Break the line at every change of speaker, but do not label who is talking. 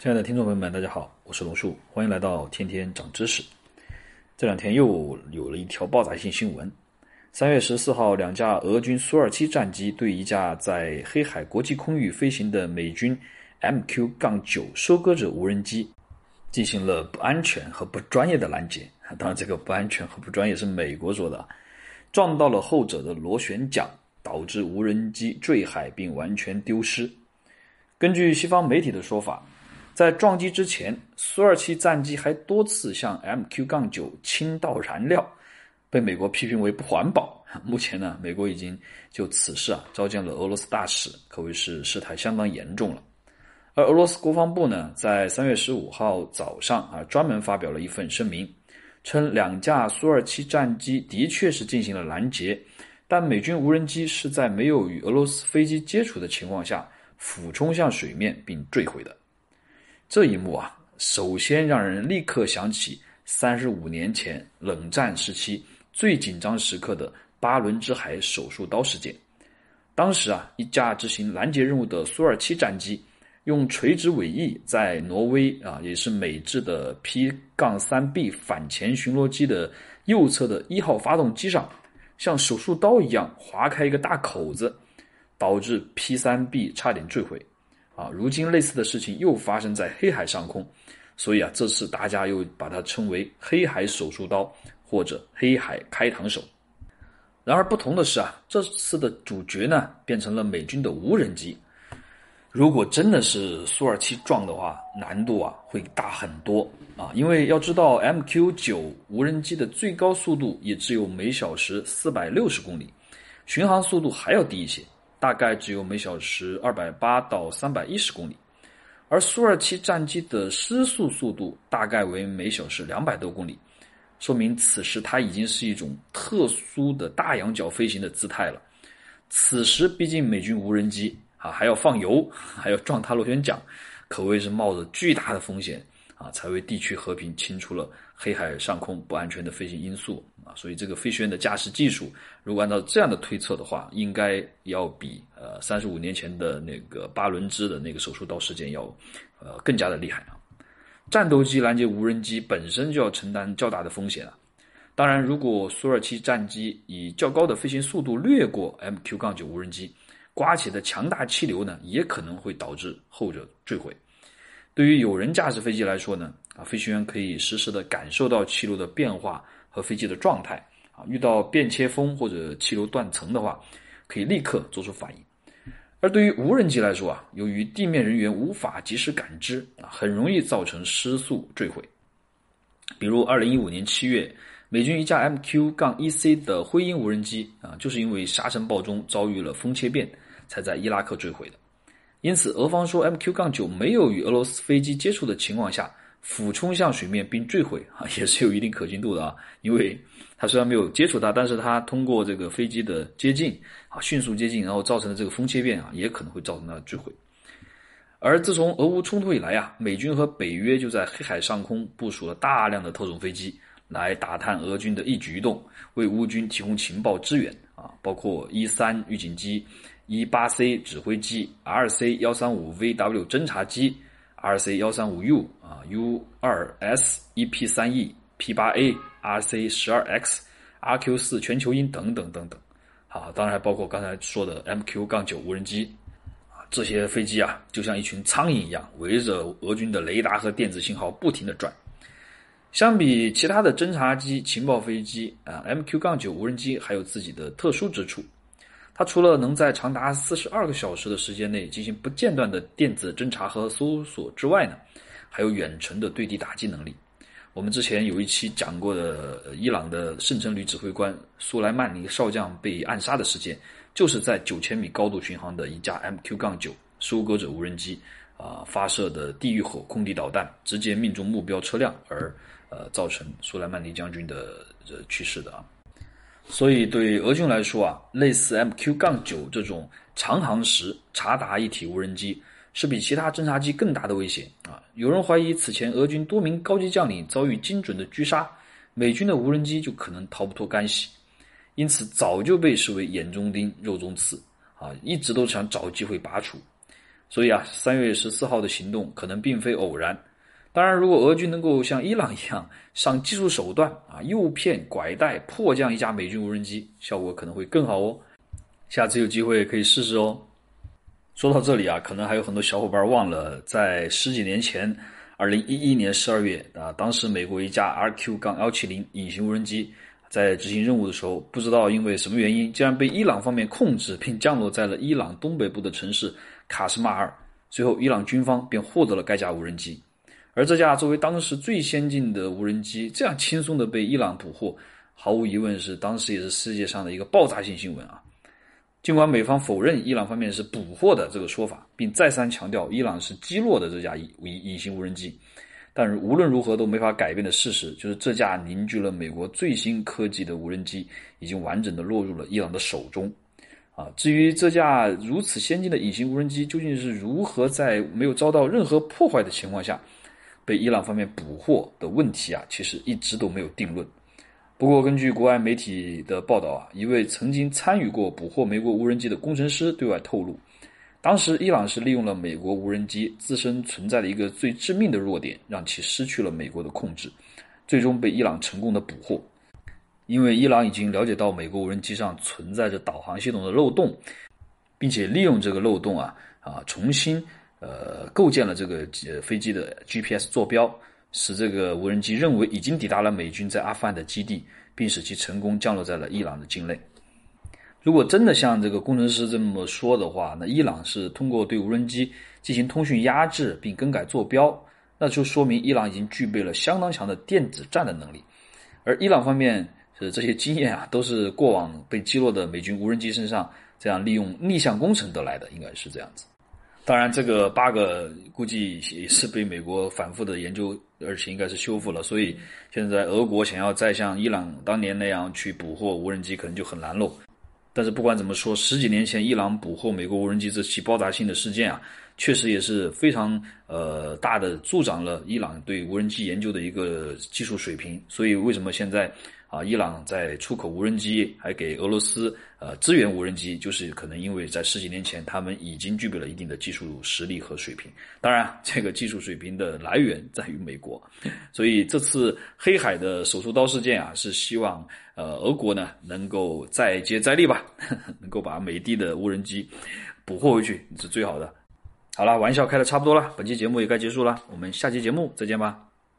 亲爱的听众朋友们，大家好，我是龙树，欢迎来到天天长知识。这两天又有了一条爆炸性新闻：三月十四号，两架俄军苏二七战机对一架在黑海国际空域飞行的美军 MQ 杠9收割者无人机进行了不安全和不专业的拦截。当然，这个不安全和不专业是美国说的，撞到了后者的螺旋桨，导致无人机坠海并完全丢失。根据西方媒体的说法。在撞击之前，苏二七战机还多次向 MQ-9 倾倒燃料，被美国批评为不环保。目前呢，美国已经就此事啊召见了俄罗斯大使，可谓是事态相当严重了。而俄罗斯国防部呢，在三月十五号早上啊，专门发表了一份声明，称两架苏二七战机的确是进行了拦截，但美军无人机是在没有与俄罗斯飞机接触的情况下俯冲向水面并坠毁的。这一幕啊，首先让人立刻想起三十五年前冷战时期最紧张时刻的巴伦支海手术刀事件。当时啊，一架执行拦截任务的苏二七战机，用垂直尾翼在挪威啊，也是美制的 P 杠三 B 反潜巡逻机的右侧的一号发动机上，像手术刀一样划开一个大口子，导致 P 三 B 差点坠毁。啊，如今类似的事情又发生在黑海上空，所以啊，这次大家又把它称为“黑海手术刀”或者“黑海开膛手”。然而不同的是啊，这次的主角呢变成了美军的无人机。如果真的是苏二七撞的话，难度啊会大很多啊，因为要知道 MQ 九无人机的最高速度也只有每小时四百六十公里，巡航速度还要低一些。大概只有每小时二百八到三百一十公里，而苏二七战机的失速速度大概为每小时两百多公里，说明此时它已经是一种特殊的大仰角飞行的姿态了。此时毕竟美军无人机啊还要放油，还要撞它螺旋桨，可谓是冒着巨大的风险啊，才为地区和平清除了黑海上空不安全的飞行因素啊。所以，这个飞行员的驾驶技术，如果按照这样的推测的话，应该要比呃三十五年前的那个巴伦支的那个手术刀事件要呃更加的厉害啊！战斗机拦截无人机本身就要承担较大的风险啊。当然，如果苏二七战机以较高的飞行速度掠过 MQ-9 无人机，刮起的强大气流呢，也可能会导致后者坠毁。对于有人驾驶飞机来说呢，啊，飞行员可以实时的感受到气流的变化。和飞机的状态啊，遇到变切风或者气流断层的话，可以立刻做出反应。而对于无人机来说啊，由于地面人员无法及时感知啊，很容易造成失速坠毁。比如，二零一五年七月，美军一架 MQ 杠 1C 的灰鹰无人机啊，就是因为沙尘暴中遭遇了风切变，才在伊拉克坠毁的。因此，俄方说 MQ-9 没有与俄罗斯飞机接触的情况下。俯冲向水面并坠毁 啊，也是有一定可信度的啊。因为它虽然没有接触它，但是它通过这个飞机的接近啊，迅速接近，然后造成的这个风切变啊，也可能会造成它的坠毁。而自从俄乌冲突以来啊，美军和北约就在黑海上空部署了大量的特种飞机，来打探俄军的一举一动，为乌军提供情报支援啊，包括一三预警机、一八 C 指挥机、R C 幺三五 VW 侦察机。R C 幺三五 U 啊，U 二 S E P 三 E P 八 A R C 十二 X R Q 四全球鹰等等等等，好，当然还包括刚才说的 M Q 杠九无人机啊，这些飞机啊，就像一群苍蝇一样，围着俄军的雷达和电子信号不停的转。相比其他的侦察机、情报飞机啊，M Q 杠九无人机还有自己的特殊之处。它除了能在长达四十二个小时的时间内进行不间断的电子侦查和搜索之外呢，还有远程的对地打击能力。我们之前有一期讲过的伊朗的圣城旅指挥官苏莱曼尼少将被暗杀的事件，就是在九千米高度巡航的一架 MQ-9 收割者无人机啊发射的地狱火空地导弹，直接命中目标车辆而呃造成苏莱曼尼将军的呃去世的啊。所以，对俄军来说啊，类似 MQ-9 这种长航时察打一体无人机，是比其他侦察机更大的威胁啊！有人怀疑，此前俄军多名高级将领遭遇精准的狙杀，美军的无人机就可能逃不脱干系，因此早就被视为眼中钉、肉中刺啊，一直都想找机会拔除。所以啊，三月十四号的行动可能并非偶然。当然，如果俄军能够像伊朗一样上技术手段啊，诱骗、拐带、迫降一架美军无人机，效果可能会更好哦。下次有机会可以试试哦。说到这里啊，可能还有很多小伙伴忘了，在十几年前，二零一一年十二月啊，当时美国一架 RQ- 杠幺七零隐形无人机在执行任务的时候，不知道因为什么原因，竟然被伊朗方面控制，并降落在了伊朗东北部的城市卡什马尔。最后，伊朗军方便获得了该架无人机。而这架作为当时最先进的无人机，这样轻松的被伊朗捕获，毫无疑问是当时也是世界上的一个爆炸性新闻啊！尽管美方否认伊朗方面是捕获的这个说法，并再三强调伊朗是击落的这架隐隐形无人机，但是无论如何都没法改变的事实，就是这架凝聚了美国最新科技的无人机已经完整的落入了伊朗的手中。啊，至于这架如此先进的隐形无人机究竟是如何在没有遭到任何破坏的情况下，被伊朗方面捕获的问题啊，其实一直都没有定论。不过，根据国外媒体的报道啊，一位曾经参与过捕获美国无人机的工程师对外透露，当时伊朗是利用了美国无人机自身存在的一个最致命的弱点，让其失去了美国的控制，最终被伊朗成功的捕获。因为伊朗已经了解到美国无人机上存在着导航系统的漏洞，并且利用这个漏洞啊啊重新。呃，构建了这个呃飞机的 GPS 坐标，使这个无人机认为已经抵达了美军在阿富汗的基地，并使其成功降落在了伊朗的境内。如果真的像这个工程师这么说的话，那伊朗是通过对无人机进行通讯压制并更改坐标，那就说明伊朗已经具备了相当强的电子战的能力。而伊朗方面是这些经验啊，都是过往被击落的美军无人机身上这样利用逆向工程得来的，应该是这样子。当然，这个 bug 估计也是被美国反复的研究，而且应该是修复了。所以现在俄国想要再像伊朗当年那样去捕获无人机，可能就很难喽。但是不管怎么说，十几年前伊朗捕获美国无人机这起爆炸性的事件啊，确实也是非常呃大的助长了伊朗对无人机研究的一个技术水平。所以为什么现在？啊，伊朗在出口无人机，还给俄罗斯呃支援无人机，就是可能因为在十几年前，他们已经具备了一定的技术实力和水平。当然，这个技术水平的来源在于美国，所以这次黑海的手术刀事件啊，是希望呃俄国呢能够再接再厉吧，能够把美帝的无人机捕获回去是最好的。好了，玩笑开的差不多了，本期节目也该结束了，我们下期节目再见吧。